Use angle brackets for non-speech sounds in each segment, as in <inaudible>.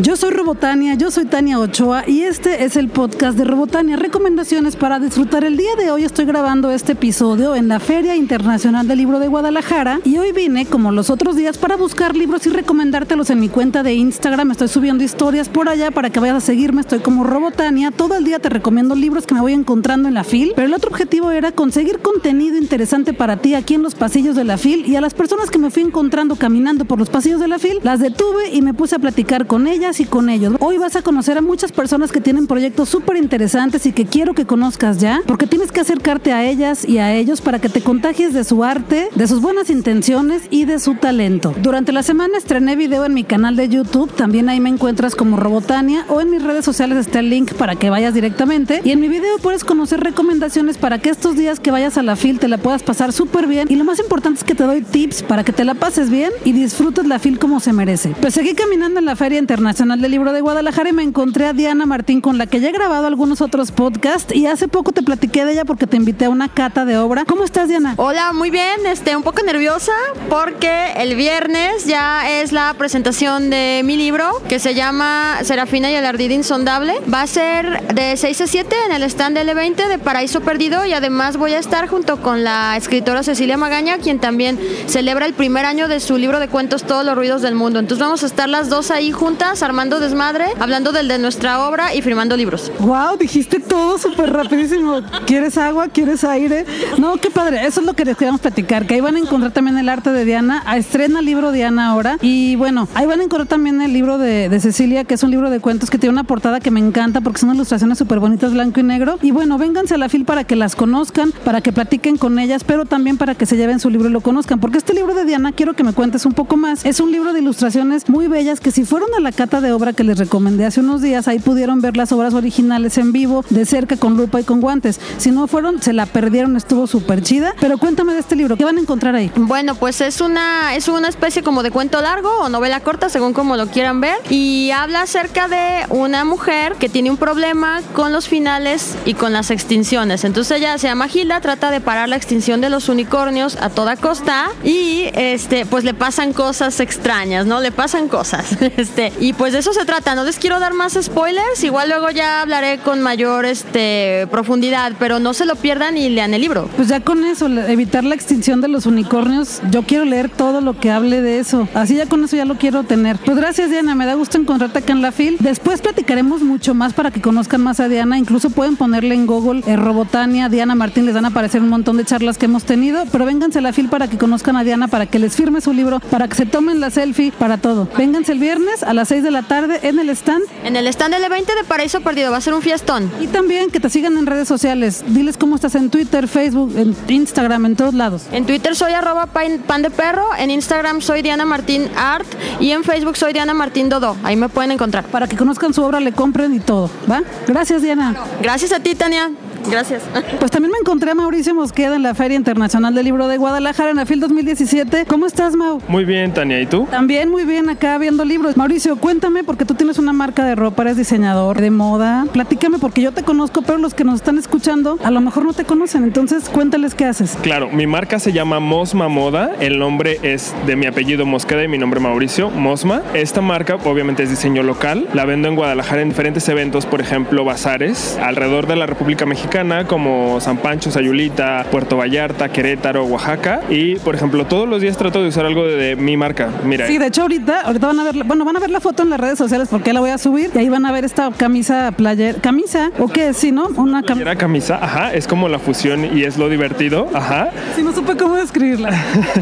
Yo soy Robotania, yo soy Tania Ochoa y este es el podcast de Robotania, recomendaciones para disfrutar. El día de hoy estoy grabando este episodio en la Feria Internacional del Libro de Guadalajara y hoy vine, como los otros días, para buscar libros y recomendártelos en mi cuenta de Instagram. Estoy subiendo historias por allá para que vayas a seguirme. Estoy como Robotania. Todo el día te recomiendo libros que me voy encontrando en la FIL, pero el otro objetivo era conseguir contenido interesante para ti aquí en los pasillos de la FIL y a las personas que me fui encontrando caminando por los pasillos de la FIL, las detuve y me puse a platicar con ellas y con ellos. Hoy vas a conocer a muchas personas que tienen proyectos súper interesantes y que quiero que conozcas ya, porque tienes que acercarte a ellas y a ellos para que te contagies de su arte, de sus buenas intenciones y de su talento. Durante la semana estrené video en mi canal de YouTube, también ahí me encuentras como Robotania o en mis redes sociales está el link para que vayas directamente y en mi video puedes conocer recomendaciones para que estos días que vayas a la FIL te la puedas pasar súper bien y lo más importante es que te doy tips para que te la pases bien y disfrutes la FIL como se merece. Pues seguí caminando en la Feria Internacional Nacional del Libro de Guadalajara y me encontré a Diana Martín con la que ya he grabado algunos otros podcasts y hace poco te platiqué de ella porque te invité a una cata de obra. ¿Cómo estás, Diana? Hola, muy bien, este, un poco nerviosa porque el viernes ya es la presentación de mi libro que se llama Serafina y el ardid insondable. Va a ser de 6 a 7 en el stand L20 de Paraíso Perdido y además voy a estar junto con la escritora Cecilia Magaña, quien también celebra el primer año de su libro de cuentos Todos los ruidos del mundo. entonces vamos a estar las dos ahí juntas armando desmadre, hablando del de nuestra obra y firmando libros. Wow, dijiste todo súper rapidísimo. ¿Quieres agua? ¿Quieres aire? No, qué padre. Eso es lo que les queríamos platicar, que ahí van a encontrar también el arte de Diana. Ah, estrena el libro Diana ahora. Y bueno, ahí van a encontrar también el libro de, de Cecilia, que es un libro de cuentos que tiene una portada que me encanta porque son ilustraciones súper bonitas, blanco y negro. Y bueno, vénganse a la fil para que las conozcan, para que platiquen con ellas, pero también para que se lleven su libro y lo conozcan. Porque este libro de Diana, quiero que me cuentes un poco más. Es un libro de ilustraciones muy bellas que si fueron a la cata de obra que les recomendé hace unos días, ahí pudieron ver las obras originales en vivo, de cerca, con lupa y con guantes. Si no fueron, se la perdieron, estuvo súper chida. Pero cuéntame de este libro, ¿qué van a encontrar ahí? Bueno, pues es una, es una especie como de cuento largo o novela corta, según como lo quieran ver, y habla acerca de una mujer que tiene un problema con los finales y con las extinciones. Entonces ella se llama Gilda, trata de parar la extinción de los unicornios a toda costa y este, pues le pasan cosas extrañas, ¿no? Le pasan cosas. <laughs> Este, y pues de eso se trata. No les quiero dar más spoilers, igual luego ya hablaré con mayor este, profundidad, pero no se lo pierdan y lean el libro. Pues ya con eso, evitar la extinción de los unicornios, yo quiero leer todo lo que hable de eso. Así ya con eso ya lo quiero tener. Pues gracias Diana, me da gusto encontrarte acá en la FIL. Después platicaremos mucho más para que conozcan más a Diana. Incluso pueden ponerle en Google eh, Robotania, Diana Martín, les van a aparecer un montón de charlas que hemos tenido, pero vénganse a la FIL para que conozcan a Diana, para que les firme su libro, para que se tomen la selfie, para todo. Vénganse el viernes a las 6 de la tarde en el stand. En el stand del 20 de Paraíso Perdido, va a ser un fiestón. Y también que te sigan en redes sociales. Diles cómo estás en Twitter, Facebook, en Instagram, en todos lados. En Twitter soy arroba pan de perro, en Instagram soy Diana Martín Art y en Facebook soy Diana Martín Dodo. Ahí me pueden encontrar. Para que conozcan su obra, le compren y todo. ¿Va? Gracias, Diana. Gracias a ti, Tania. Gracias. Pues también me encontré a Mauricio Mosqueda en la Feria Internacional del Libro de Guadalajara en la FIL 2017. ¿Cómo estás, Mau? Muy bien, Tania. ¿Y tú? También muy bien, acá viendo libros. Mauricio, cuéntame, porque tú tienes una marca de ropa, eres diseñador de moda. Platícame, porque yo te conozco, pero los que nos están escuchando a lo mejor no te conocen. Entonces, cuéntales qué haces. Claro, mi marca se llama Mosma Moda. El nombre es de mi apellido Mosqueda y mi nombre Mauricio, Mosma. Esta marca, obviamente, es diseño local. La vendo en Guadalajara en diferentes eventos, por ejemplo, bazares alrededor de la República Mexicana, como San Pancho, Sayulita, Puerto Vallarta, Querétaro, Oaxaca. Y, por ejemplo, todos los días trato de usar algo de, de mi marca. Mira. Sí, de hecho, ahorita, ahorita van a ver, bueno, van a ver la foto en las redes sociales porque la voy a subir y ahí van a ver esta camisa player, camisa o qué, sí, ¿no? Una camisa. camisa, ajá, es como la fusión y es lo divertido, ajá. Sí, no supe cómo describirla.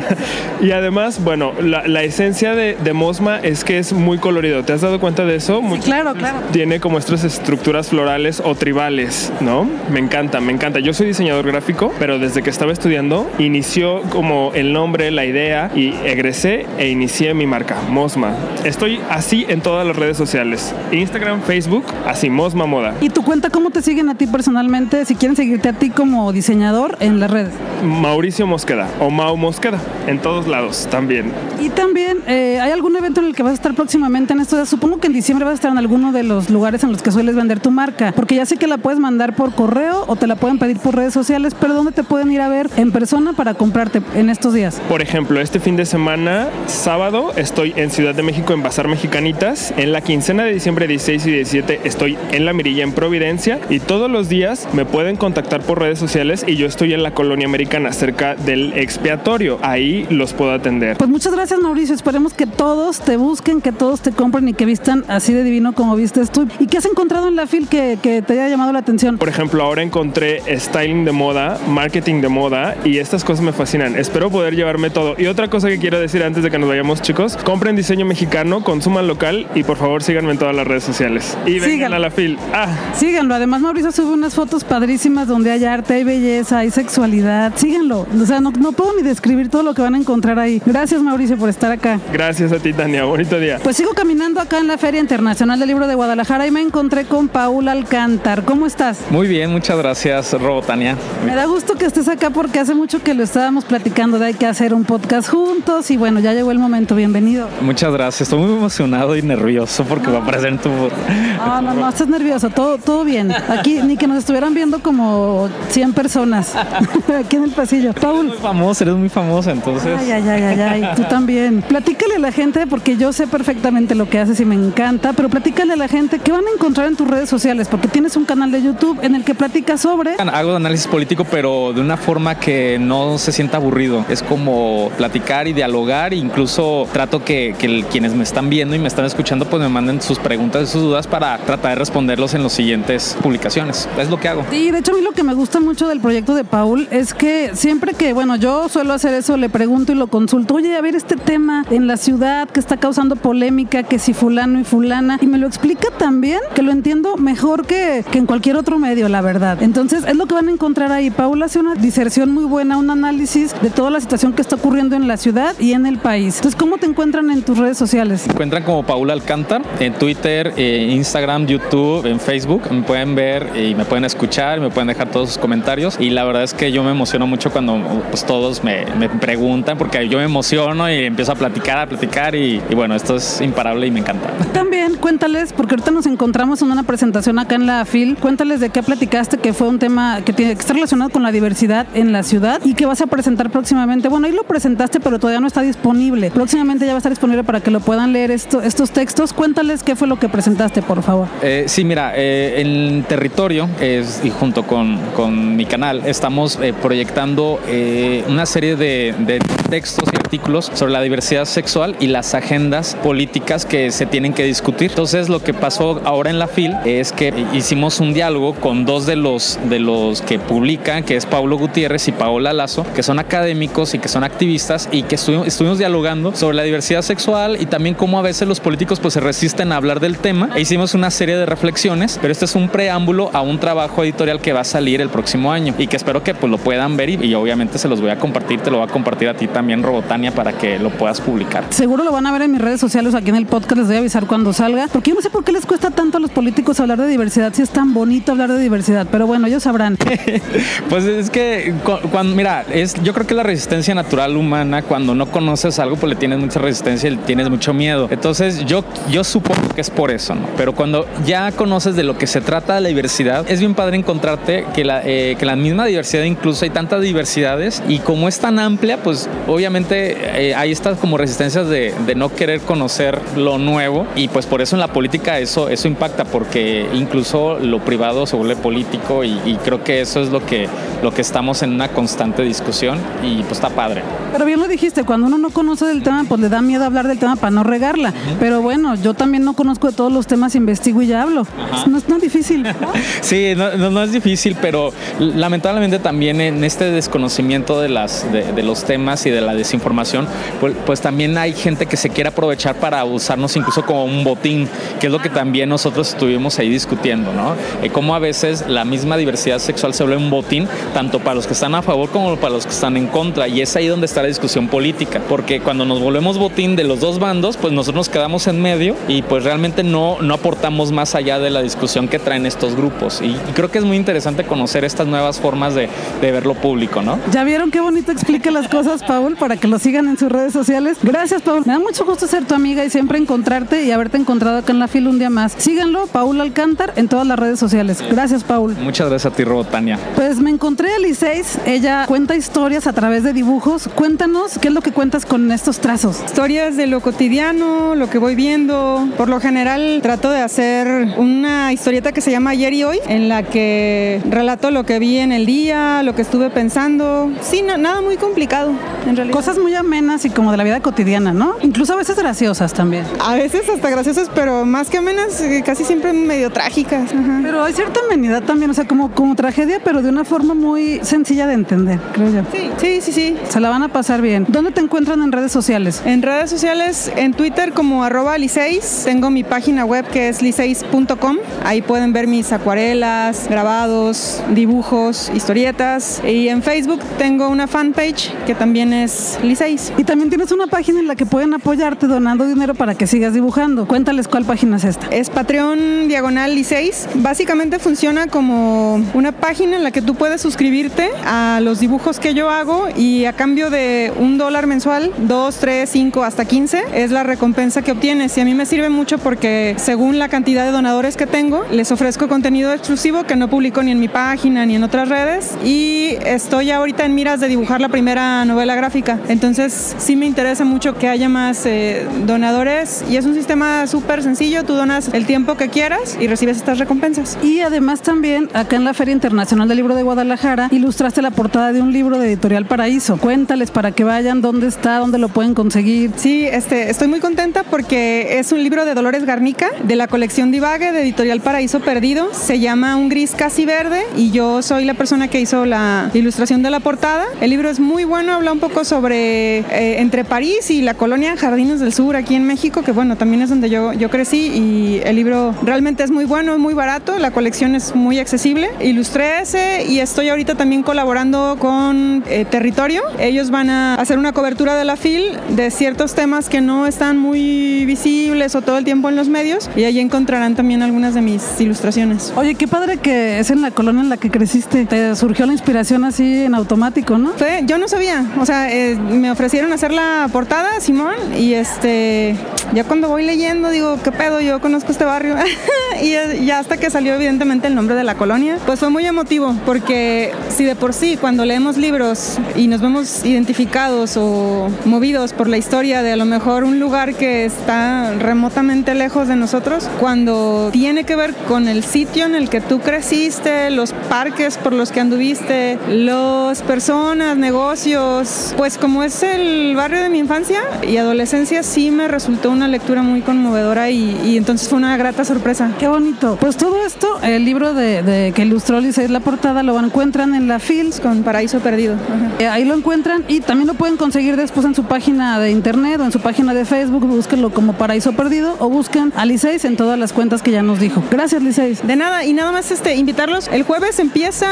<laughs> y además, bueno, la, la esencia de, de, Mosma es que es muy colorido. ¿Te has dado cuenta de eso? Sí, claro, claro. Tiene como estas estructuras florales o tribales, ¿no? Me encanta, me encanta. Yo soy diseñador gráfico, pero desde que estaba estudiando, inició como el nombre, la idea y egresé e inicié mi marca, Mosma. Estoy así en todas las redes sociales. Instagram, Facebook, así, Mosma Moda. ¿Y tu cuenta cómo te siguen a ti personalmente? Si quieren seguirte a ti como diseñador en las redes. Mauricio Mosqueda o Mau Mosqueda, en todos lados también. Y también, eh, ¿hay algún evento en el que vas a estar próximamente en esto? Supongo que en diciembre vas a estar en alguno de los lugares en los que sueles vender tu marca, porque ya sé que la puedes mandar por correo correo o te la pueden pedir por redes sociales, pero ¿dónde te pueden ir a ver en persona para comprarte en estos días? Por ejemplo, este fin de semana, sábado, estoy en Ciudad de México en Bazar Mexicanitas. En la quincena de diciembre 16 y 17 estoy en La Mirilla en Providencia y todos los días me pueden contactar por redes sociales y yo estoy en la colonia americana cerca del expiatorio. Ahí los puedo atender. Pues muchas gracias Mauricio, esperemos que todos te busquen, que todos te compren y que vistan así de divino como vistes tú. ¿Y qué has encontrado en la FIL que, que te haya llamado la atención? Por ejemplo, ahora encontré styling de moda, marketing de moda y estas cosas me fascinan. Espero poder llevarme todo. Y otra cosa que quiero decir antes de que nos vayamos, chicos, compren diseño mexicano, consuman local y por favor síganme en todas las redes sociales. Y vengan a la FIL. Ah. Síganlo. Además, Mauricio sube unas fotos padrísimas donde hay arte, hay belleza, hay sexualidad. Síganlo. O sea, no, no puedo ni describir todo lo que van a encontrar ahí. Gracias, Mauricio, por estar acá. Gracias a ti, Tania. Bonito día. Pues sigo caminando acá en la Feria Internacional del Libro de Guadalajara y me encontré con Paul Alcántar. ¿Cómo estás? Muy bien, muchas gracias, Robotania. Me da gusto que estés acá porque hace mucho que lo estábamos platicando de hay que hacer un podcast juntos y bueno, ya llegó el momento. Bienvenido. Muchas gracias. Estoy muy emocionado y nervioso porque va a aparecer en tu. No, no, no, estás nervioso. Todo, todo bien. Aquí ni que nos estuvieran viendo como 100 personas <laughs> aquí en el pasillo. Paul. Eres muy famoso, eres muy famosa, entonces. Ay, ay, ay, ay, ay. Tú también. Platícale a la gente porque yo sé perfectamente lo que haces y me encanta, pero platícale a la gente qué van a encontrar en tus redes sociales porque tienes un canal de YouTube en el que platicas sobre. Hago análisis político, pero de una forma que no se sienta aburrido. Es como platicar y dialogar, incluso trato que, que quienes me están viendo y me están escuchando pues me manden sus preguntas y sus dudas para tratar de responderlos en las siguientes publicaciones. Es lo que hago. Sí, de hecho a mí lo que me gusta mucho del proyecto de Paul es que siempre que, bueno, yo suelo hacer eso, le pregunto y lo consulto, oye, a ver este tema en la ciudad que está causando polémica, que si fulano y fulana, y me lo explica también, que lo entiendo mejor que, que en cualquier otro medio, la verdad. Entonces es lo que van a encontrar ahí. Paul hace una diserción muy buena, un análisis de toda la situación que está ocurriendo en la ciudad y en el país. Entonces, ¿cómo te encuentran en tus redes sociales? Me encuentran como Paul Alcántar en Twitter, eh, Instagram, YouTube, en Facebook. Me pueden ver y me pueden escuchar, me pueden dejar todos sus comentarios. Y la verdad es que yo me emociono mucho cuando pues, todos me, me preguntan, porque yo me emociono y empiezo a platicar, a platicar. Y, y bueno, esto es imparable y me encanta. También cuéntales, porque ahorita nos encontramos en una presentación acá en la FIL. Cuéntales de qué platicaste, que fue un tema que tiene que estar relacionado con la diversidad en la ciudad y que vas a presentar próximamente. Bueno, ahí lo presentaste, pero todavía no está disponible. Próximamente ya va a estar disponible para que lo puedan leer esto, estos textos. Cuéntales qué fue lo que presentaste, por favor. Eh, sí, mira, eh, en territorio es, y junto con, con, mi canal estamos eh, proyectando eh, una serie de, de, textos y artículos sobre la diversidad sexual y las agendas políticas que se tienen que discutir. Entonces, lo que pasó ahora en la FIL es que hicimos un diálogo con dos de los, de los que publican, que es Pablo Gutiérrez y Paola Lazo, que son académicos y que son activistas y que estuvimos, dialogando sobre la diversidad sexual y también cómo a veces los políticos pues se resisten a hablar del tema. E hicimos una serie de reflexiones, pero este es un preámbulo a un trabajo editorial que va a salir el próximo año y que espero que pues lo puedan ver y, y obviamente se los voy a compartir, te lo voy a compartir a ti también Robotania para que lo puedas publicar. Seguro lo van a ver en mis redes sociales aquí en el podcast, les voy a avisar cuando salga, porque yo no sé por qué les cuesta tanto a los políticos hablar de diversidad si es tan bonito hablar de diversidad, pero bueno, ellos sabrán. <laughs> pues es que cuando mira, es yo creo que la resistencia natural humana cuando no conoces algo pues le tienes mucha resistencia y tienes mucho miedo. Entonces yo yo supongo que es por eso, ¿no? Pero cuando ya conoces de lo que se trata la diversidad, es bien padre encontrarte que la, eh, que la misma diversidad, incluso hay tantas diversidades y como es tan amplia, pues obviamente eh, hay estas como resistencias de, de, no querer conocer lo nuevo y pues por eso en la política eso, eso impacta porque incluso lo privado se vuelve político y, y creo que eso es lo que, lo que estamos en una constante discusión y pues está padre. Pero bien lo dijiste, cuando uno no conoce del tema, pues le da miedo hablar del tema para no regarla. Uh -huh. Pero bueno, yo también no conozco de todos los temas, investigo y ya hablo. No es tan difícil. ¿no? <laughs> sí, no, no, no, es difícil, pero lamentablemente también en este desconocimiento de, las, de, de los temas y de la desinformación, pues, pues, también hay gente que se quiere aprovechar para usarnos incluso como un botín, que es lo que también nosotros estuvimos ahí discutiendo, ¿no? Eh, cómo a veces la misma diversidad sexual se vuelve un botín, tanto para los que están a favor como para los que están en contra, y es ahí donde está la discusión política, porque cuando nos volvemos botín de los dos bandos, pues nosotros nos quedamos en medio y pues realmente no, no aportamos más allá de la discusión que traen estos grupos. Y, y creo que es muy interesante conocer estas nuevas formas de, de, ver lo público, ¿no? Ya vieron qué bonito explica las cosas, Paul, para que lo sigan en sus redes sociales. Gracias, Paul. Me da mucho gusto ser tu amiga y siempre encontrarte y haberte encontrado acá en la la fila un día más. Síganlo, Paul Alcántar, en todas las redes sociales. Gracias, Paul. Muchas gracias a ti, Robotania. Pues me encontré a Liceis. Ella cuenta historias a través de dibujos. Cuéntanos qué es lo que cuentas con estos trazos. Historias de lo cotidiano, lo que voy viendo. Por lo general trato de hacer una historieta que se llama Ayer y Hoy, en la que relato lo que vi en el día, lo que estuve pensando. Sí, nada muy complicado, en realidad. Cosas muy amenas y como de la vida cotidiana, ¿no? Incluso a veces graciosas también. A veces hasta graciosas, pero más que amenas, eh, casi siempre medio trágicas. Pero hay cierta amenidad también, o sea, como, como tragedia, pero de una forma muy sencilla de entender, creo yo. Sí, sí, sí, sí. Se la van a pasar bien. ¿Dónde te encuentran en redes sociales? En redes sociales, en Twitter como arroba liceis. Tengo mi página web que es liceis.com. Ahí pueden ver mis acuarelas, grabados, dibujos, historietas. Y en Facebook tengo una fanpage que también es liceis. Y también tienes una página en la que pueden apoyarte donando dinero para que sigas dibujando. Cuéntales cuál página es esta. Es Patreon Diagonal Liceis. Básicamente funciona como una página en la que tú puedes suscribirte a los dibujos que yo hago y a cambio de un dólar mensual, dos, tres, cinco, hasta 15, es la recompensa que obtienes. Y a mí me sirve mucho porque según la cantidad de donadores que tengo, les ofrezco contenido exclusivo que no publico ni en mi página ni en otras redes. Y estoy ahorita en miras de dibujar la primera novela gráfica. Entonces sí me interesa mucho que haya más eh, donadores y es un sistema súper sencillo. Tú donas el tiempo que quieras y recibes estas recompensas. Y además también acá en la Feria Internacional del Libro de Guadalajara ilustraste la portada de un libro de Editorial Paraíso. Cuéntales para que vayan dónde está, dónde lo pueden conseguir. Sí, este, estoy muy contenta porque es un libro de Dolores Garnica de la colección Divague de Editorial Paraíso Perdido. Se llama Un gris casi verde y yo soy la persona que hizo la ilustración de la portada. El libro es muy bueno, habla un poco sobre eh, entre París y la colonia Jardines del Sur aquí en México, que bueno, también es donde yo, yo crecí y el libro realmente es muy bueno, es muy barato, la colección es muy accesible. Ilustré ese y estoy ahorita también colaborando con eh, Territorio. Ellos van a hacer una cobertura de la FIL de ciertos temas que no están muy visibles o todo el tiempo en los medios y ahí encontrarán también algunas de mis ilustraciones. Oye, qué padre que es en la colonia en la que creciste. Te surgió la inspiración así en automático, ¿no? Fue, yo no sabía, o sea, eh, me ofrecieron hacer la portada, Simón, y este, ya cuando voy leyendo digo, ¿qué pedo? Yo conozco este barrio. <laughs> y ya hasta que salió evidentemente el nombre de la colonia, pues fue muy emotivo, porque si de por sí cuando leemos libros y nos vemos identificados o movidos por la historia de a lo mejor un lugar que está remotamente lejos de nosotros, cuando tiene que ver con el sitio en el que tú creciste, los parques por los que anduviste, las personas, negocios, pues como es el barrio de mi infancia y adolescencia, sí me resultó una lectura muy conmovedora y, entonces fue una grata sorpresa. Qué bonito. Pues todo esto, el libro de, que ilustró Lisa la portada, lo encuentran en la FILS con Paraíso Perdido. Eh, ahí lo encuentran y también lo pueden conseguir después en su página de internet o en su página de Facebook. Búsquenlo como Paraíso Perdido o busquen a Liceis en todas las cuentas que ya nos dijo. Gracias, Liceis. De nada, y nada más este, invitarlos. El jueves empieza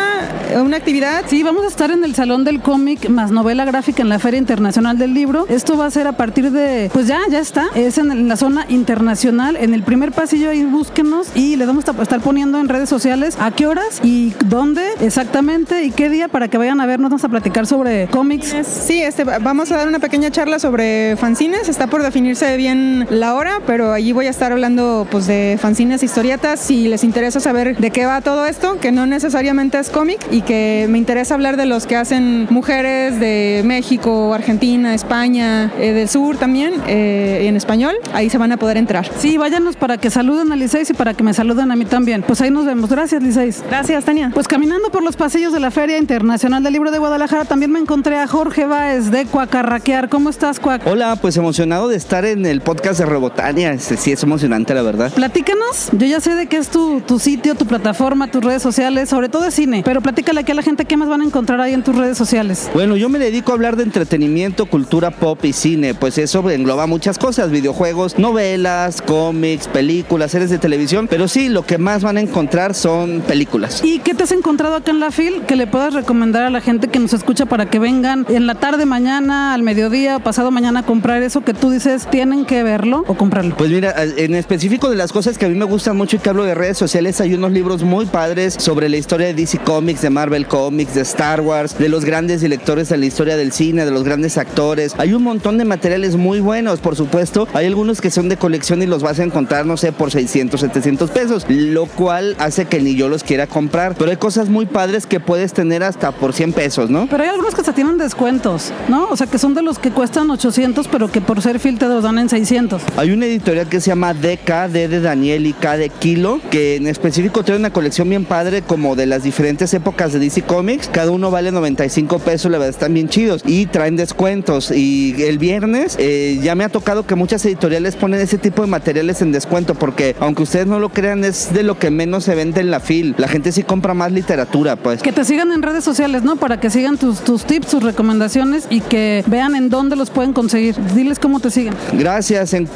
una actividad. Sí, vamos a estar en el Salón del Cómic más novela gráfica en la Feria Internacional del Libro. Esto va a ser a partir de, pues ya, ya está. Es en, la zona internacional, en el primer pasillo ahí búsquenos y les vamos a estar poniendo en redes sociales a qué horas y dónde exactamente y qué día para que vayan a vernos, vamos a platicar sobre cómics. Sí, este, vamos a dar una pequeña charla sobre fanzines. Está por definirse bien la hora, pero allí voy a estar hablando pues de fanzines, historietas. Si les interesa saber de qué va todo esto, que no necesariamente es cómic y que me interesa hablar de los que hacen mujeres de México, Argentina, España, eh, del sur también, eh, en español, ahí se van a poder entrar. Sí, váyanos para que saluden a Liceis y para que me saluden a mí también. Pues ahí nos vemos. Gracias, Liceis. Gracias, Tania. Pues caminando por los pasillos de la Feria Internacional del Libro de Guadalajara, también me encontré a Jorge Báez de Cuacarraquear. ¿Cómo estás, Cuac? Hola, pues emocionado de estar en el podcast de Robotania. Este, sí, es emocionante, la verdad. Platícanos. Yo ya sé de qué es tu, tu sitio, tu plataforma, tus redes sociales, sobre todo de cine. Pero platícale aquí a la gente qué más van a encontrar ahí en tus redes sociales. Bueno, yo me dedico a hablar de entretenimiento, cultura pop y cine. Pues eso engloba muchas cosas: videojuegos, novelas, cómics, películas, series de televisión. Pero sí, lo que más van a encontrar son películas. ¿Y qué te has encontrado acá en la FIL que le puedas recomendar a la gente que nos escucha para que vengan en la tarde, mañana, al mediodía, pasado mañana a comprar eso que tú dices tienen que verlo o comprarlo? Pues mira, en específico de las cosas que a mí me gustan mucho y que hablo de redes sociales, hay unos libros muy padres sobre la historia de DC Comics, de Marvel Comics, de Star Wars, de los grandes directores de la historia del cine, de los grandes actores. Hay un montón de materiales muy buenos, por supuesto. Hay algunos que son de colección y los vas a encontrar, no sé, por 600, 700 pesos, lo cual hace que ni yo los quiera comprar. Pero hay cosas muy padres que puedes tener hasta por 100 pesos, ¿no? Pero hay algunos que hasta tienen descuentos, ¿no? O sea, que son de los que cuestan 800, pero que por ser te los dan en 600. Hay una editorial que se llama DK, D de Daniel y K de Kilo, que en específico tiene una colección bien padre como de las diferentes épocas de DC Comics. Cada uno vale 95 pesos, la verdad están bien chidos y traen descuentos. Y el viernes eh, ya me ha tocado que muchas editoriales ponen ese tipo de materiales en descuento porque aunque ustedes no lo crean es de lo que menos se vende en la fil. La gente sí compra más literatura, pues. Que te sigan en redes sociales, ¿no? Para que sigan tus, tus tips, tus recomendaciones y que vean en dónde los pueden conseguir. Diles cómo te siguen. Gracias, en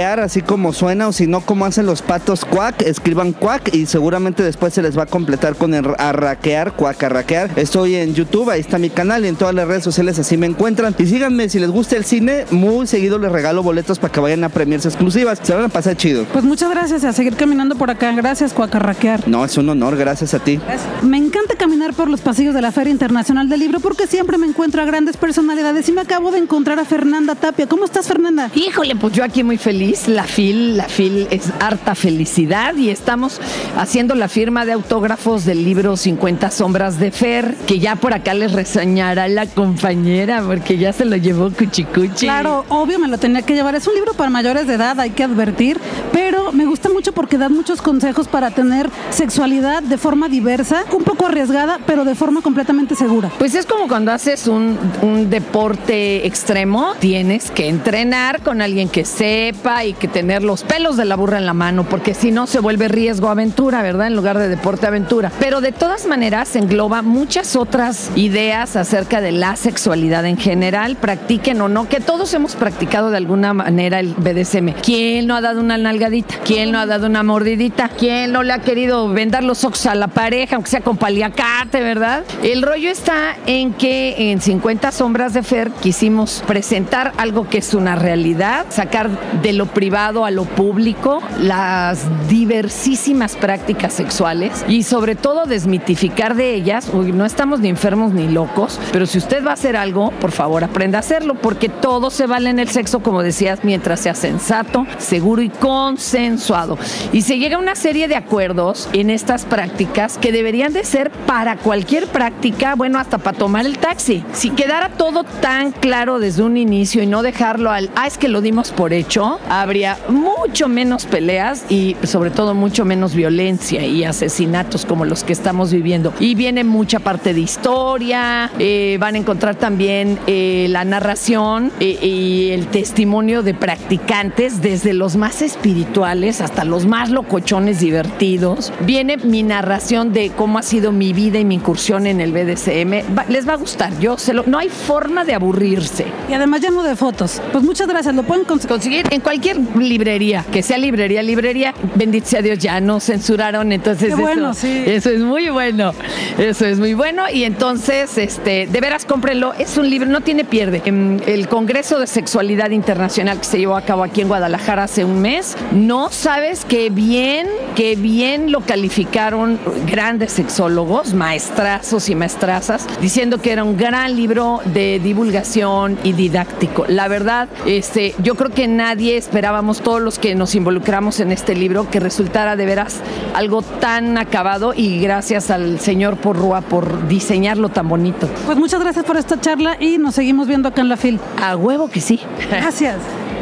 Así como suena, o si no, como hacen los patos cuac, escriban cuac y seguramente después se les va a completar con el arraquear, cuacarraquear. Estoy en YouTube, ahí está mi canal y en todas las redes sociales así me encuentran. Y síganme, si les gusta el cine, muy seguido les regalo boletos para que vayan a premiers exclusivas. Se van a pasar chido. Pues muchas gracias y a seguir caminando por acá. Gracias, Cuacarraquear. No, es un honor, gracias a ti. Me encanta caminar por los pasillos de la Feria Internacional del Libro porque siempre me encuentro a grandes personalidades y me acabo de encontrar a Fernanda Tapia. ¿Cómo estás, Fernanda? Híjole, pues yo aquí muy feliz. La FIL, la FIL es harta felicidad y estamos haciendo la firma de autógrafos del libro 50 sombras de Fer, que ya por acá les reseñará la compañera porque ya se lo llevó Cuchicuchi. Claro, obvio me lo tenía que llevar. Es un libro para mayores de edad, hay que advertir, pero me gusta mucho porque da muchos consejos para tener sexualidad de forma diversa, un poco arriesgada, pero de forma completamente segura. Pues es como cuando haces un, un deporte extremo, tienes que entrenar con alguien que sepa y que tener los pelos de la burra en la mano, porque si no se vuelve riesgo aventura, ¿verdad? En lugar de deporte aventura. Pero de todas maneras engloba muchas otras ideas acerca de la sexualidad en general, practiquen o no, que todos hemos practicado de alguna manera el BDSM. ¿Quién no ha dado una nalgadita? ¿Quién no ha dado una mordidita? ¿Quién no le ha querido vendar los ojos a la pareja, aunque sea con paliacate, verdad? El rollo está en que en 50 sombras de Fer quisimos presentar algo que es una realidad, sacar de lo privado a lo público las diversísimas prácticas sexuales y sobre todo desmitificar de ellas, uy, no estamos ni enfermos ni locos, pero si usted va a hacer algo, por favor aprenda a hacerlo, porque todo se vale en el sexo, como decías, mientras sea sensato, seguro y consensuado. Y se llega a una serie de acuerdos en estas prácticas que deberían de ser para cualquier práctica, bueno, hasta para tomar el taxi. Si quedara todo tan claro desde un inicio y no dejarlo al, ah, es que lo dimos por hecho, habría mucho menos peleas y sobre todo mucho menos violencia y asesinatos como los que estamos viviendo. Y viene mucha parte de historia, eh, van a encontrar también eh, la narración eh, y el testimonio de practicantes, desde los más espirituales hasta los más locochones divertidos. Viene mi narración de cómo ha sido mi vida y mi incursión en el BDSM. Va- les va a gustar, yo se lo, no hay forma de aburrirse. Y además lleno de fotos. Pues muchas gracias, lo pueden. Conseguir en cualquier librería, que sea librería, librería, bendito sea Dios, ya no censuraron, entonces Qué eso, bueno, sí. eso es muy bueno, eso es muy bueno y entonces, este, de veras cómprenlo, es un libro, no tiene pierde. En el Congreso de Sexualidad Internacional que se llevó a cabo aquí en Guadalajara hace un mes, no sabes qué bien, qué bien lo calificaron grandes sexólogos, maestrazos y maestrazas, diciendo que era un gran libro de divulgación y didáctico. La verdad, este, yo creo que nadie esperábamos, todos los que nos involucramos en este libro, que resultara de veras algo tan acabado y gracias al señor Porrúa por diseñarlo tan bonito. Pues muchas gracias por esta charla y nos seguimos viendo acá en la FIL. A huevo que sí. Gracias.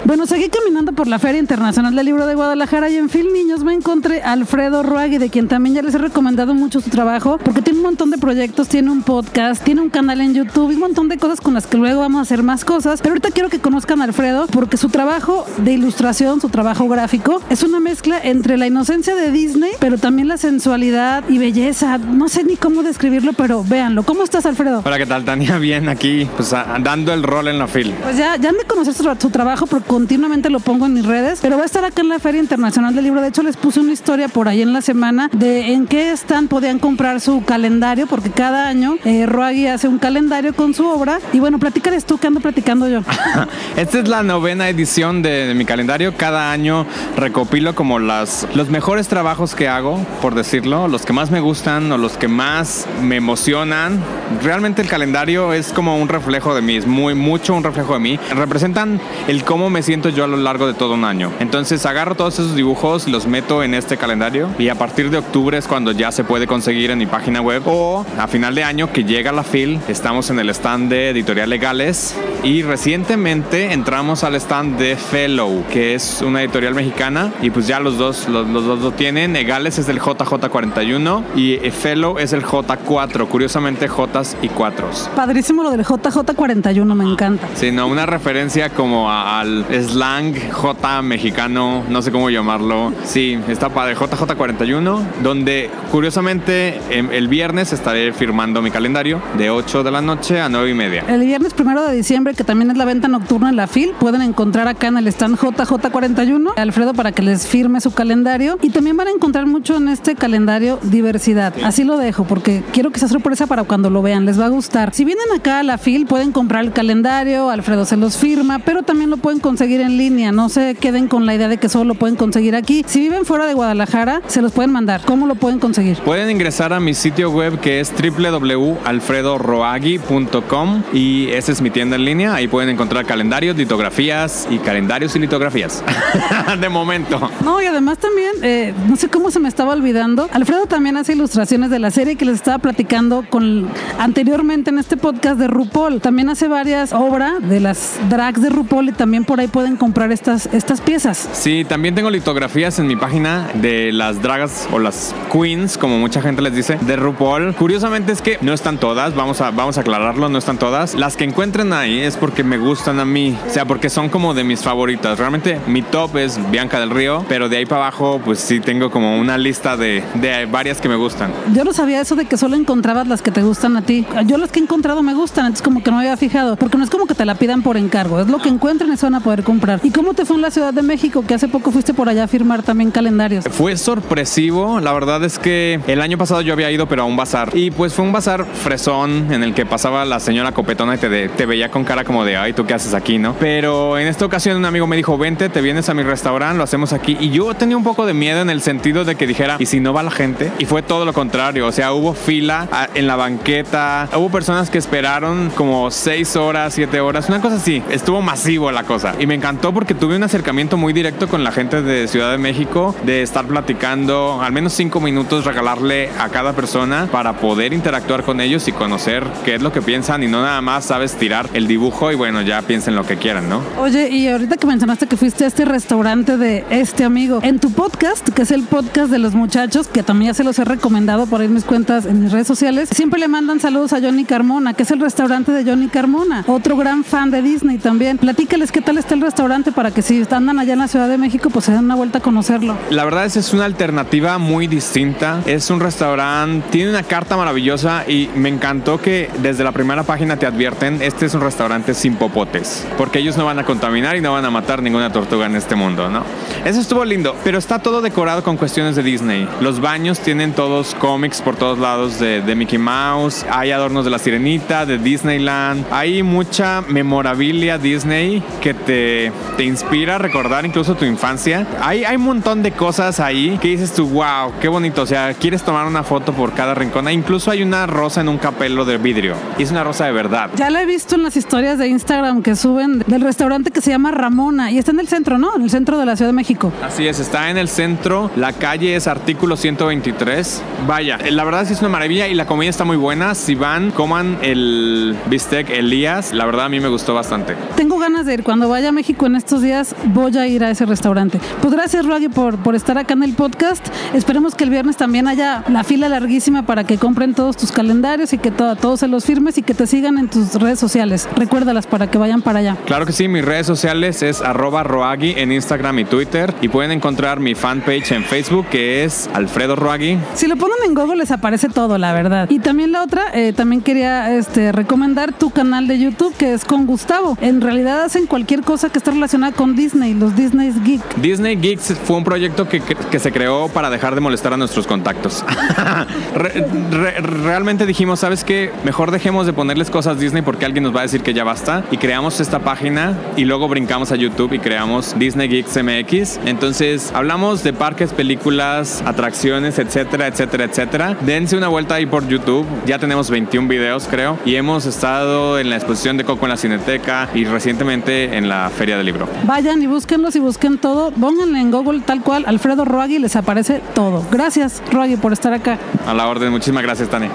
Bueno, seguí caminando por la Feria Internacional del Libro de Guadalajara y en Film Niños me encontré a Alfredo Ruagui, de quien también ya les he recomendado mucho su trabajo, porque tiene un montón de proyectos, tiene un podcast, tiene un canal en YouTube y un montón de cosas con las que luego vamos a hacer más cosas. Pero ahorita quiero que conozcan a Alfredo porque su trabajo de ilustración, su trabajo gráfico, es una mezcla entre la inocencia de Disney, pero también la sensualidad y belleza. No sé ni cómo describirlo, pero véanlo. ¿Cómo estás, Alfredo? Hola, ¿qué tal, Tania? <laughs> Bien, aquí, pues dando el rol en la fil. Pues ya, ya han de conocer su, su trabajo porque continuamente lo pongo en mis redes, pero va a estar acá en la Feria Internacional del Libro. De hecho, les puse una historia por ahí en la semana de en qué stand podían comprar su calendario, porque cada año eh, Roagui hace un calendario con su obra. Y bueno, platícales tú, que ando platicando yo. <laughs> Esta es la novena edición de, de mi calendario. Cada año recopilo como las, los mejores trabajos que hago, por decirlo, los que más me gustan o los que más me emocionan. Realmente el calendario es como un reflejo de mí, es muy mucho un reflejo de mí. Representan el cómo me me siento yo a lo largo de todo un año. Entonces agarro todos esos dibujos y los meto en este calendario y a partir de octubre es cuando ya se puede conseguir en mi página web o a final de año que llega la FIL, estamos en el stand de Editorial Legales y recientemente entramos al stand de Fellow, que es una editorial mexicana y pues ya los dos, los, los dos lo tienen. Egales es el JJ41 y Fellow es el J4, curiosamente J y 4. Padrísimo lo del JJ41, me encanta. Sí, no, una referencia como a- al slang J mexicano, no sé cómo llamarlo. Sí, está padre, JJ41, donde curiosamente em, el viernes estaré firmando mi calendario de 8 de la noche a 9 y media. El viernes primero de diciembre, que también es la venta nocturna en la FIL, pueden encontrar acá en el stand JJ41 a Alfredo para que les firme su calendario. Y también van a encontrar mucho en este calendario diversidad. Así lo dejo, porque quiero que sea sorpresa para cuando lo vean, les va a gustar. Si vienen acá a la FIL, pueden comprar el calendario, Alfredo se los firma, pero también lo pueden conseguir en línea. No se queden con la idea de que solo lo pueden conseguir aquí. Si viven fuera de Guadalajara, se los pueden mandar. ¿Cómo lo pueden conseguir? Pueden ingresar a mi sitio web que es www.alfredoroagi.com y esa es mi tienda en línea. Ahí pueden encontrar calendarios, litografías y calendarios y litografías. <laughs> de momento. No, y además también, eh, no sé cómo se me estaba olvidando, Alfredo también hace ilustraciones de la serie que les estaba platicando con anteriormente en este podcast de RuPaul. También hace varias obras de las drags de RuPaul y también por ahí pueden comprar estas, estas piezas. Sí, también tengo litografías en mi página de las dragas o las queens, como mucha gente les dice, de RuPaul. Curiosamente es que no están todas, vamos a, vamos a aclararlo, no están todas. Las que encuentren ahí es porque me gustan a mí, o sea, porque son como de mis favoritas. Realmente mi top es Bianca del Río, pero de ahí para abajo, pues sí tengo como una lista de, de varias que me gustan. Yo no sabía eso de que solo encontrabas las que te gustan a ti. Yo las que he encontrado me gustan, entonces como que no me había fijado, porque no es como que te la pidan por encargo, es lo que encuentren se van a poder comprar. ¿Y cómo te fue en la Ciudad de México, que hace poco fuiste por allá a firmar también calendarios? Fue sorpresivo, la verdad es que el año pasado yo había ido pero a un bazar y pues fue un bazar fresón en el que pasaba la señora copetona y te, veía con cara como de, ay, ¿tú qué haces aquí, no? Pero en esta ocasión un amigo me dijo, vente, te vienes a mi restaurante, lo hacemos aquí y yo tenía un poco de miedo en el sentido de que dijera, ¿y si no va la gente? Y fue todo lo contrario, o sea, hubo fila ah, en la banqueta, hubo personas que esperaron como seis horas, siete horas, una cosa así, estuvo masivo la cosa y me encantó porque tuve un acercamiento muy directo con la gente de Ciudad de México, de estar platicando al menos cinco minutos, regalarle a cada persona para poder interactuar con ellos y conocer qué es lo que piensan y no nada más sabes tirar el dibujo y bueno, ya piensen lo que quieran, ¿no? Oye, y ahorita que mencionaste que fuiste a este restaurante de este amigo, en tu podcast, que es el podcast de los muchachos, que también ya se los he recomendado por ahí mis cuentas, en mis redes sociales, siempre le mandan saludos a Johnny Carmona, que es el restaurante de Johnny Carmona, otro gran fan de Disney también. Platícales qué tal está el restaurante para que si andan allá en la Ciudad de México, pues se den una vuelta a conocerlo. La verdad es es una alternativa muy distinta. Es un restaurante, tiene una carta maravillosa y me encantó que desde la primera página te advierten, este es un restaurante sin popotes, porque ellos no van a contaminar y no van a matar ninguna tortuga en este mundo, ¿no? Eso estuvo lindo, pero está todo decorado con cuestiones de Disney. Los baños tienen todos cómics por todos lados de, de Mickey Mouse, hay adornos de la sirenita, de Disneyland, hay mucha memorabilia Disney que te, te inspira a recordar incluso tu infancia. Hay, hay un montón de cosas ahí que dices tú, wow, qué bonito. O sea, quieres tomar una foto por cada rincón. E incluso hay una rosa en un capelo de vidrio. Y es una rosa de verdad. Ya la he visto en las historias de Instagram que suben del restaurante que se llama Ramona y está en el centro, ¿no? En el centro de la Ciudad de México. Así es, está en el centro. La calle es artículo 123. Vaya, eh, la verdad sí es una maravilla y la comida está muy buena. Si van, coman el bistec Elías. La verdad a mí me gustó bastante. Tengo ganas de ir. Cuando vaya a México en estos días, voy a ir a ese restaurante. Pues gracias, Radio, por, por estar acá en el podcast. Esperemos que el viernes también haya la fila larguísima para que compren todos tus calendarios y que to- todos se los firmes y que te sigan en tus redes sociales. Recuérdalas para que vayan para allá. Claro que sí, mis redes sociales es arroba roagi en Instagram y Twitter y pueden encontrar mi fanpage en Facebook que es Alfredo Roagi. Si lo ponen en Google les aparece todo, la verdad. Y también la otra, eh, también quería este, recomendar tu canal de YouTube que es con Gustavo. En realidad hacen cualquier cosa que esté relacionada con Disney, los Disney's Geek. Disney Geeks fue un proyecto que- que se creó para dejar de molestar a nuestros contactos. <laughs> Re- re- realmente dijimos, ¿sabes qué? Mejor dejemos de ponerles cosas Disney porque alguien nos va a decir que ya basta. Y creamos esta página y luego brincamos a YouTube y creamos Disney Geeks MX. Entonces hablamos de parques, películas, atracciones, etcétera, etcétera, etcétera. Dense una vuelta ahí por YouTube. Ya tenemos 21 videos, creo. Y hemos estado en la exposición de Coco en la Cineteca y recientemente en la la Feria del Libro. Vayan y búsquenlos y busquen todo. Pónganle en Google tal cual Alfredo Roagui les aparece todo. Gracias, Roagui, por estar acá. A la orden, muchísimas gracias, Tani.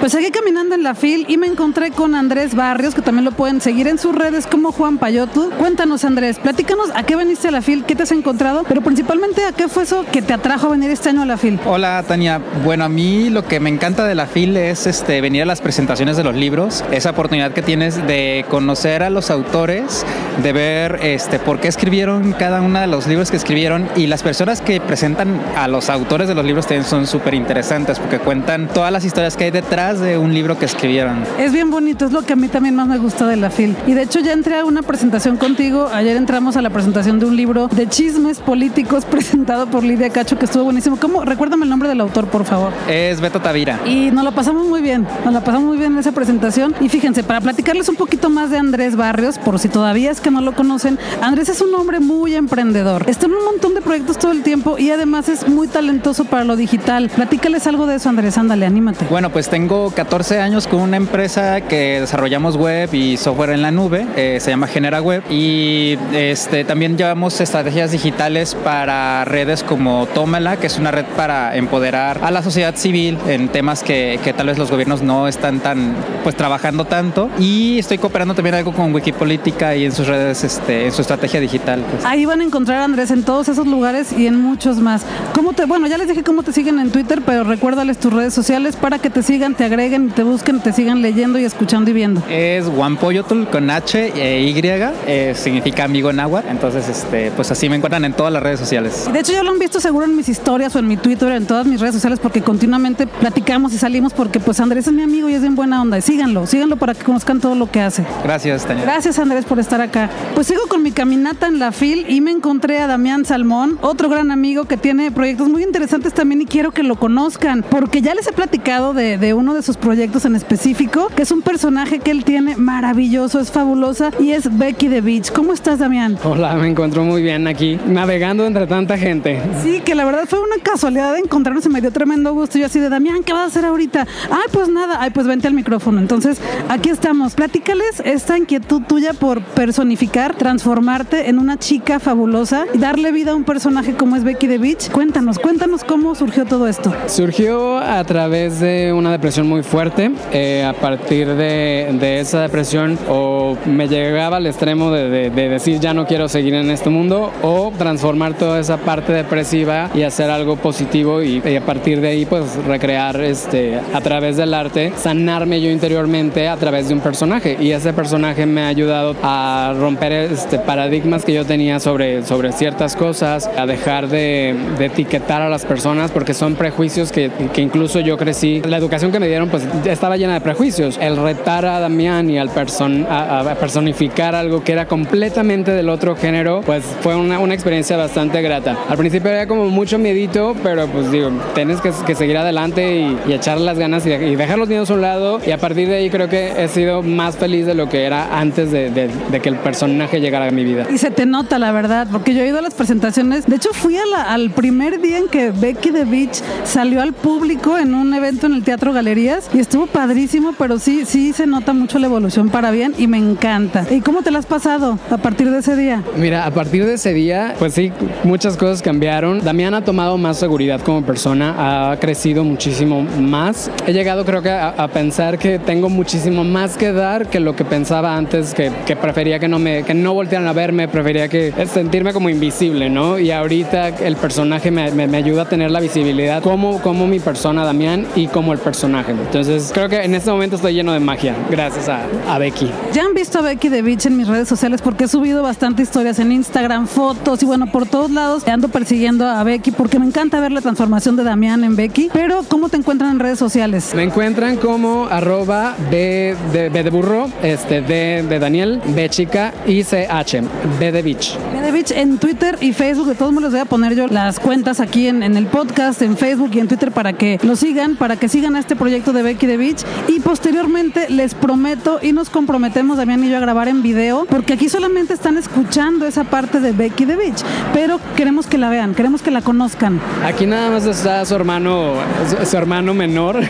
Pues seguí caminando en la fil y me encontré con Andrés Barrios, que también lo pueden seguir en sus redes como Juan Payotl. Cuéntanos, Andrés, platícanos a qué veniste a la fil, qué te has encontrado, pero principalmente a qué fue eso que te atrajo a venir este año a la fil. Hola Tania, bueno a mí lo que me encanta de la FIL es este, venir a las presentaciones de los libros, esa oportunidad que tienes de conocer a los autores, de ver este, por qué escribieron cada uno de los libros que escribieron y las personas que presentan a los autores de los libros también son súper interesantes porque cuentan todas las historias que hay detrás de un libro que escribieron. Es bien bonito, es lo que a mí también más me gusta de la FIL. Y de hecho ya entré a una presentación contigo, ayer entramos a la presentación de un libro de chismes políticos <laughs> presentado por Lidia Cacho que estuvo buenísimo. ¿Cómo? Recuérdame el nombre del autor, por favor. Es Beto Tavira. Y nos lo pasamos muy bien, nos la pasamos muy bien en esa presentación. Y fíjense, para platicarles un poquito más de Andrés Barrios, por si todavía es que no lo conocen, Andrés es un hombre muy emprendedor. Está en un montón de proyectos todo el tiempo y además es muy talentoso para lo digital. Platícales algo de eso, Andrés, ándale, anímate. Bueno, pues tengo 14 años con una empresa que desarrollamos web y software en la nube, eh, se llama Genera Web y este, también llevamos estrategias digitales para redes como Tómala, que es una red para empoderar a la sociedad civil en temas que, que tal vez los gobiernos no están tan pues trabajando tanto y estoy cooperando también algo con Wikipolítica y en sus redes, este, en su estrategia digital. pues. Ahí van a encontrar Andrés en todos esos lugares y en muchos más. ¿Cómo te, bueno, ya les dije cómo te siguen en Twitter, pero recuérdales tus redes sociales para que te sigan, te agreguen, te busquen, te sigan leyendo y escuchando y viendo. Es Guampoyotl con H e Y, eh, significa amigo náhuatl. Entonces, este, pues así me encuentran en todas las redes sociales. De hecho, ya lo han visto seguro en mis historias o en mi Twitter, en todas mis redes sociales, porque continuamente platicamos y salimos porque pues Andrés es mi amigo y es bien buena onda. Síganlo, síganlo para que conozcan todo lo que hace. Gracias, Tania. Gracias Andrés por estar acá. Pues sigo con mi caminata en la FIL y me encontré a Damián Salmón, otro gran amigo que tiene proyectos muy interesantes también y quiero que lo conozcan, porque ya les he platicado de, de uno de sus proyectos en específico, que es un personaje que él tiene maravilloso, es fabulosa y es Becky the Beach. ¿Cómo estás, Damián? Hola, me encuentro muy bien aquí, navegando entre tanta gente. Sí, que la verdad fue una casualidad de encontrarnos y me dio tremendo gusto. Yo así de, Damián, ¿qué vas a hacer ahorita? Ay, pues nada, ay, pues vente al micrófono. Entonces, aquí estamos. Platícales esta inquietud tuya por personificar, transformarte en una chica fabulosa y darle vida a un personaje como es Becky the Beach. Cuéntanos, cuéntanos cómo surgió todo esto. Surgió a través de una depresión muy fuerte. Eh, a partir de, de esa depresión, o me llegaba al extremo de, de- de decir ya no quiero seguir en este mundo, o transformar toda esa parte depresiva y hacer algo positivo y, y a partir de ahí, pues recrear este, a través del arte, sanarme yo interiormente a través de un personaje. Y ese personaje me ha ayudado a romper este, paradigmas que yo tenía sobre, sobre ciertas cosas, a dejar de, etiquetar a las personas porque son prejuicios que, que incluso yo crecí. La educación que me dieron pues estaba llena de prejuicios. El retar a Damián y al person, a, a personificar algo que era completamente del otro género, pues fue una, una experiencia bastante grata. Al principio era como mucho miedito, pero pues digo, tienes que, que seguir adelante y, y echar las ganas y, y dejar los miedos a un lado y a partir de ahí creo que he sido más feliz de lo que era antes de, de- de que el personaje llegara a mi vida. Y se te nota, la verdad, porque yo he ido a las presentaciones. De hecho, fui a la- al primer día en que Becky the Beach salió al público en un evento en el Teatro Y estuvo padrísimo, pero sí, sí se nota mucho la evolución para bien y me encanta. ¿Y cómo te la has pasado a partir de ese día? Mira, a partir de ese día, pues sí, muchas cosas cambiaron. Damián ha tomado más seguridad como persona, ha crecido muchísimo más. He llegado creo que a, a pensar que tengo muchísimo más que dar que lo que pensaba antes, que, que prefería que no me, que no voltearan a verme, prefería que sentirme como invisible, ¿no? Y ahorita el personaje me, me- me ayuda a tener la visibilidad como, como mi persona, Damián, y como el personaje. Entonces creo que en este momento estoy lleno de magia, gracias a, a Becky. Ya han visto a Becky the Beach en mis redes sociales porque he subido bastante historias en Instagram, fotos y bueno, por todos lados ando persiguiendo a Becky porque me encanta ver la transformación de Damián en Becky. Pero, ¿cómo te encuentran en redes sociales? Me encuentran como arroba B de, B de burro, este, D de Daniel, B chica y CH, B de Beach. Becky the Beach en Twitter y Facebook. De todos modos, les voy a poner yo las cuentas aquí en, en el podcast, en Facebook y en Twitter para que lo sigan, para que sigan a este proyecto proyecto de Becky the Beach y posteriormente les prometo y nos comprometemos Damián y yo a grabar en video porque aquí solamente están escuchando esa parte de Becky the Beach, pero queremos que la vean, queremos que la conozcan. Aquí nada más está su hermano, su, su hermano menor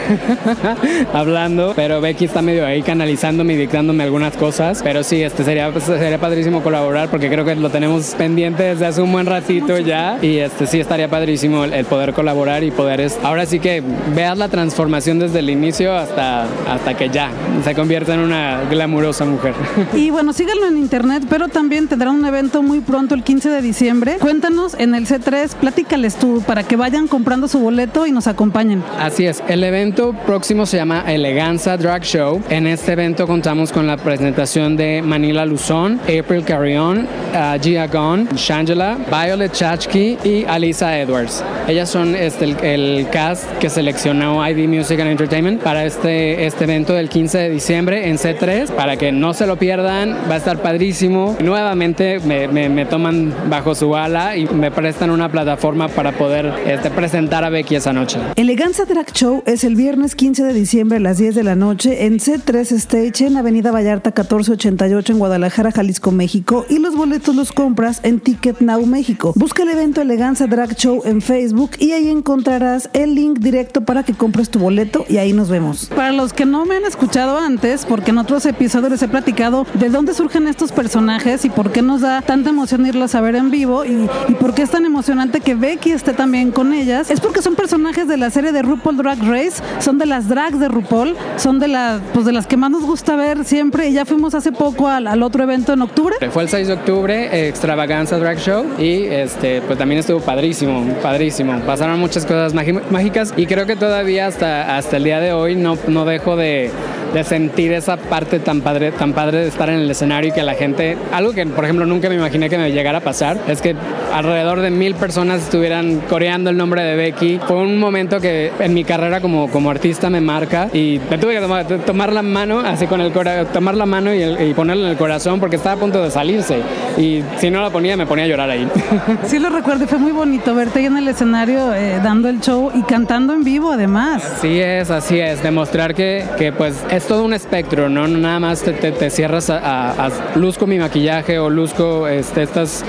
<laughs> hablando, pero Becky está medio ahí canalizándome y dictándome algunas cosas. Pero sí, este sería, sería padrísimo colaborar porque creo que lo tenemos pendiente desde hace un buen ratito ya. Y este sí estaría padrísimo el, el poder colaborar y poder es, ahora sí que veas la transformación desde el inicio hasta, hasta que ya se convierta en una glamurosa mujer. Y <laughs> bueno, síganlo en internet, pero también tendrán un evento muy pronto el 15 de diciembre. Cuéntanos en el C3, platícales tú para que vayan comprando su boleto y nos acompañen. Así es, el evento próximo se llama Eleganza Drag Show. En este evento contamos con la presentación de Manila Luzón, April Carrion, uh, Gia Gon, Shangela, Violet Chachki y Alisa Edwards. Ellas son este, el, el cast que seleccionó ID Music and Entertainment para este, este evento del 15 de diciembre en C3. Para que no se lo pierdan, va a estar padrísimo. Nuevamente me, me- toman bajo su ala y me prestan una plataforma para poder este, presentar a Becky esa noche. Eleganza Drag Show es el viernes 15 de diciembre a las 10 de la noche en C3 Stage en Avenida Vallarta 1488 en Guadalajara, Jalisco, México y los boletos los compras en Ticket Now México. Busca el evento Eleganza Drag Show en Facebook y ahí encontrarás el link directo para que compres tu boleto y ahí nos vemos. Para los que no me han escuchado antes, porque en otros episodios les he platicado de dónde surgen estos personajes y por qué nos da tanta emoción irlos a ver en vivo y, y por qué es tan emocionante que Becky esté también con ellas, es porque son personajes de la serie de RuPaul Drag Race, son de las drags de RuPaul, son de, la, pues de las que más nos gusta ver siempre y ya fuimos hace poco al, al otro evento en octubre. Fue el 6 de octubre, Extravaganza Drag Show, y este, pues también estuvo padrísimo, padrísimo. Pasaron muchas cosas mágicas y creo que todavía hasta, hasta el día de hoy no, no dejo de, de sentir esa parte tan padre, tan padre de estar en el escenario y que la gente, algo que por ejemplo nunca me imaginé que me llegara a pasar, es que alrededor de mil personas estuvieran coreando el nombre de Becky. Fue un momento que en mi carrera como, como artista me marca y me tuve que tomar, tomar la mano, así con el cora- tomar la mano y, el- y ponerla en el corazón porque estaba a punto de salirse y si no la ponía me ponía a llorar ahí. <laughs> Sí lo recuerdo fue muy bonito verte ahí en el escenario eh, dando el show y cantando en vivo además. Así es, así es, demostrar que, que, pues es todo un espectro, ¿no? Nada más te cierras a, a- a- luzco mi maquillaje o luzco este, estas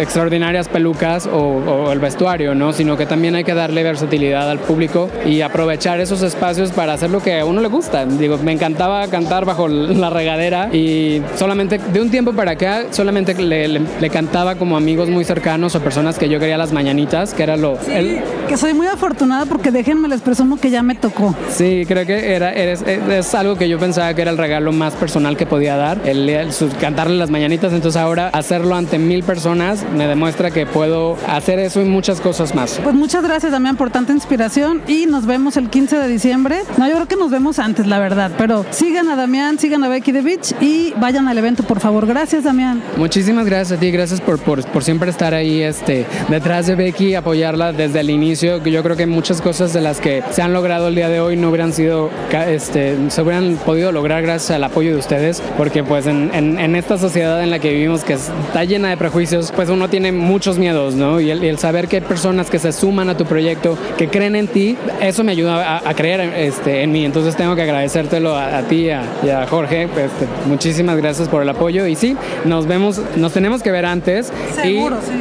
extraordinarias pelucas o, o el vestuario, ¿no? Sino que también hay que darle versatilidad al público y aprovechar esos espacios para hacer lo que a uno le gusta. Digo, me encantaba cantar bajo la regadera y solamente de un tiempo para acá solamente le, le- le cantaba como amigos muy cercanos o personas que yo quería las mañanitas, que era lo... el- Que soy muy afortunada porque déjenme les presumo que ya me tocó. Sí, creo que era, es, es algo que yo pensaba que era el regalo más personal que podía dar, el, el su- cantarle las mañanitas, entonces ahora hacerlo ante mil personas me demuestra que puedo hacer eso y muchas cosas más. Pues muchas gracias Damián por tanta inspiración y nos vemos el 15 de diciembre. No, yo creo que nos vemos antes, la verdad, pero sigan a Damián, sigan a Becky the Beach y vayan al evento, por favor. Gracias, Damián. Muchísimas gracias a ti, gracias por, por, por siempre estar ahí este, detrás de Becky, apoyarla desde el inicio. Yo creo que muchas cosas de las que se han logrado el día de hoy no hubieran sido, este, se hubieran podido lograr gracias al apoyo de ustedes, porque pues en, en- en esta sociedad en la que vivimos que está llena de prejuicios, pues uno tiene muchos miedos, ¿no? Y el, saber que hay personas que se suman a tu proyecto, que creen en ti, eso me ayuda a, a creer este, en mí. Entonces tengo que agradecértelo a, a ti a- y a Jorge. Este, muchísimas gracias por el apoyo. Y sí, nos vemos, nos tenemos que ver antes. Seguro, y, sí.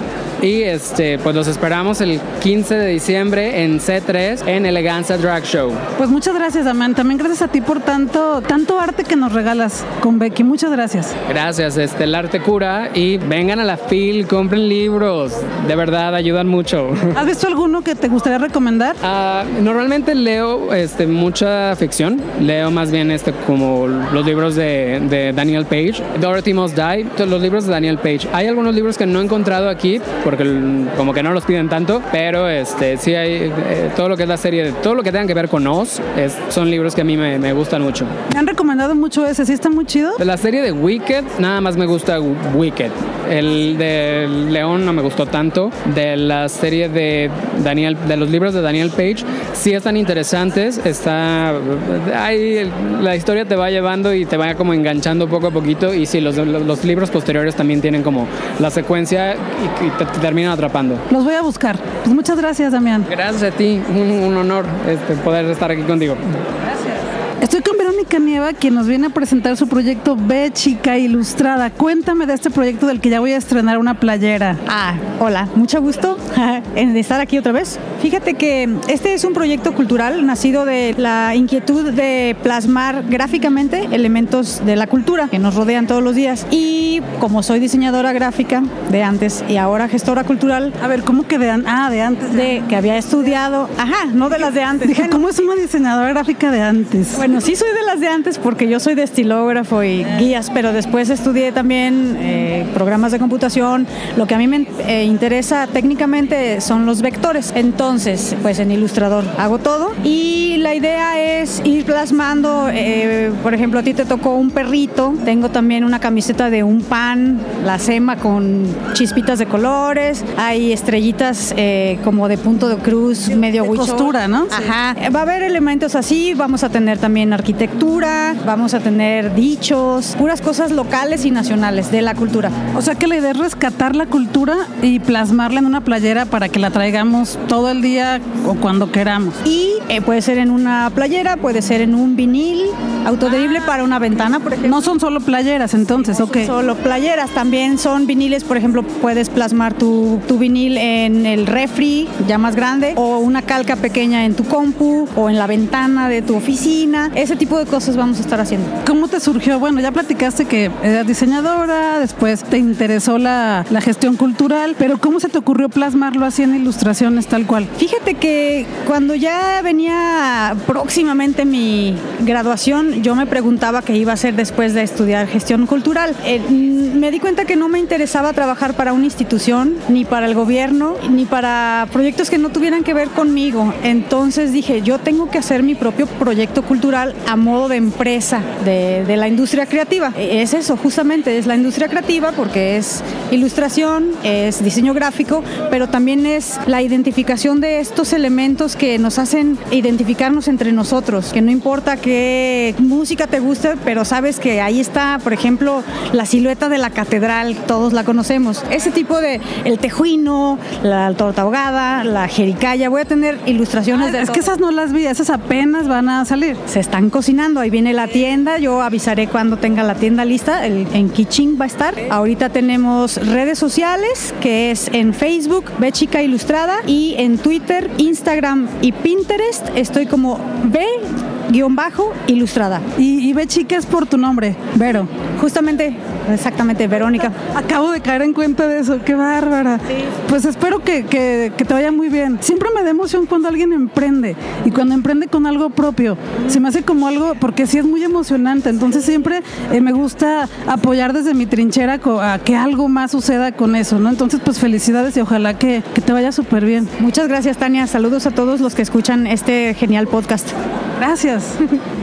Y este, pues los esperamos el 15 de diciembre en C3 en Eleganza Drag Show. Pues muchas gracias, Damián. También gracias a ti por tanto, tanto arte que nos regalas con Becky. Muchas gracias. Gracias, este, el arte cura y vengan a la FIL, compren libros, de verdad ayudan mucho. <laughs> ¿Has visto alguno que te gustaría recomendar? Ah, normalmente leo este, mucha ficción, leo más bien este, como los libros de, de Daniel Page, Dorothy Must Die, los libros de Daniel Page. Hay algunos libros que no he encontrado aquí porque como que no los piden tanto, pero este, sí hay eh, todo lo que es la serie, todo lo que tenga que ver con Oz, es- son libros que a mí me, me gustan mucho. Me han recomendado mucho ese, ¿sí está muy chido? De la serie de Wicked, nada más me gusta Wicked. El de León no me gustó tanto. De la serie de Daniel, de los libros de Daniel Page, sí están interesantes. Está ahí la historia te va llevando y te va como enganchando poco a poquito. Y sí, los, los libros posteriores también tienen como la secuencia y, y te, te terminan atrapando. Los voy a buscar. Pues muchas gracias, Damián. Gracias a ti, un, un honor este, poder estar aquí contigo. Estoy con Verónica Nieva, quien nos viene a presentar su proyecto B Chica Ilustrada. Cuéntame de este proyecto del que ya voy a estrenar una playera. Ah, hola, mucho gusto <laughs> en estar aquí otra vez. Fíjate que este es un proyecto cultural nacido de la inquietud de plasmar gráficamente elementos de la cultura que nos rodean todos los días. Y como soy diseñadora gráfica de antes y ahora gestora cultural, A ver, ¿cómo que de antes? Ah, de antes. de que había estudiado, ajá, no de las de antes. Dije, Bueno, ¿cómo es una diseñadora gráfica de antes? Bueno, sí soy de las de antes porque yo soy de estilógrafo y guías, pero después estudié también eh, programas de computación. Lo que a mí me eh, interesa técnicamente son los vectores. Entonces, pues en Ilustrador hago todo y la idea es ir plasmando, eh, por ejemplo, a ti te tocó un perrito, tengo también una camiseta de un pan, la sema con chispitas de colores, hay estrellitas eh, como de punto de cruz, medio de costura, ¿no? Ajá. Va a haber elementos así, vamos a tener también arquitectura, vamos a tener dichos, puras cosas locales y nacionales de la cultura. O sea que la idea es rescatar la cultura y plasmarla en una playera para que la traigamos todo el día o cuando queramos. Y eh, puede ser en una playera, puede ser en un vinil autoderible para una ventana, por ejemplo. No son solo playeras, entonces, ok. Solo playeras, también son viniles, por ejemplo, puedes plasmar tu, tu vinil en el refri, ya más grande, o una calca pequeña en tu compu, o en la ventana de tu oficina. Ese tipo de cosas vamos a estar haciendo. ¿Cómo te surgió? Bueno, ya platicaste que eras diseñadora, después te interesó la, la gestión cultural, pero ¿cómo se te ocurrió plasmarlo así en ilustraciones tal cual? Fíjate que cuando ya venía próximamente mi graduación, yo me preguntaba qué iba a hacer después de estudiar gestión cultural. Eh, mm, me di cuenta que no me interesaba trabajar para una institución, ni para el gobierno, ni para proyectos que no tuvieran que ver conmigo. Entonces dije, yo tengo que hacer mi propio proyecto cultural a modo de empresa de, de la industria creativa. Eh, Es eso, justamente, es la industria creativa porque es ilustración, es diseño gráfico, pero también es la identificación de estos elementos que nos hacen entre nosotros, que no importa qué música te guste, pero sabes que ahí está, por ejemplo, la silueta de la catedral, todos la conocemos. Ese tipo de, el tejuino, la torta ahogada, la jericaya, voy a tener ilustraciones de Es que esas no las vi, esas apenas van a salir. Se están cocinando, ahí viene la tienda, yo avisaré cuando tenga la tienda lista, el- en Kiching va a estar. Ahorita tenemos redes sociales, que es en Facebook, Ve Chica Ilustrada, y en Twitter, Instagram y Pinterest estoy como Ve-Ilustrada. Y, y ve chicas por tu nombre, Vero. Justamente, exactamente, Verónica. Acabo de caer en cuenta de eso, qué bárbara. Pues espero que, que- que te vaya muy bien. Siempre me da emoción cuando alguien emprende y cuando emprende con algo propio. Se me hace como algo, porque sí es muy emocionante. Entonces siempre eh, me gusta apoyar desde mi trinchera a que algo más suceda con eso, ¿no? Entonces, pues felicidades y ojalá que, que te vaya súper bien. Muchas gracias, Tania. Saludos a todos los que escuchan este genial podcast. Gracias.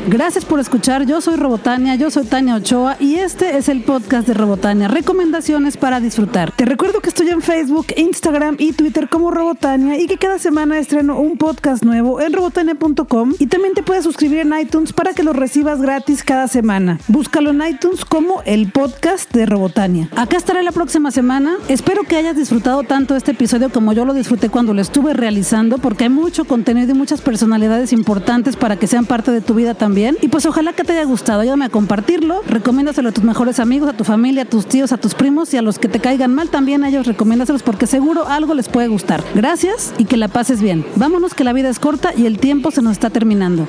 Gracias por escuchar. Yo soy Robotania, yo soy Tania Ochoa y este es el podcast de Robotania. Recomendaciones para disfrutar. Te recuerdo que estoy en Facebook, Instagram y Twitter como Robotania y que cada semana estreno un podcast nuevo en robotania.com y también te puedes suscribir en iTunes para que lo recibas gratis cada semana. Búscalo en iTunes como el podcast de Robotania. Acá estaré la próxima semana. Espero que hayas disfrutado tanto este episodio como yo lo disfruté cuando lo estuve realizando porque hay mucho contenido y muchas personalidades importantes para que sean parte de tu vida también. Y pues ojalá que te haya gustado. Ayúdame a compartirlo. Recomiéndaselo a tus mejores amigos, a tu familia, a tus tíos, a tus primos y a los que te caigan mal también a ellos, recomiéndaselos porque seguro algo les puede gustar. Gracias y que la pases bien. Vámonos que la vida es corta y el tiempo se nos está terminando.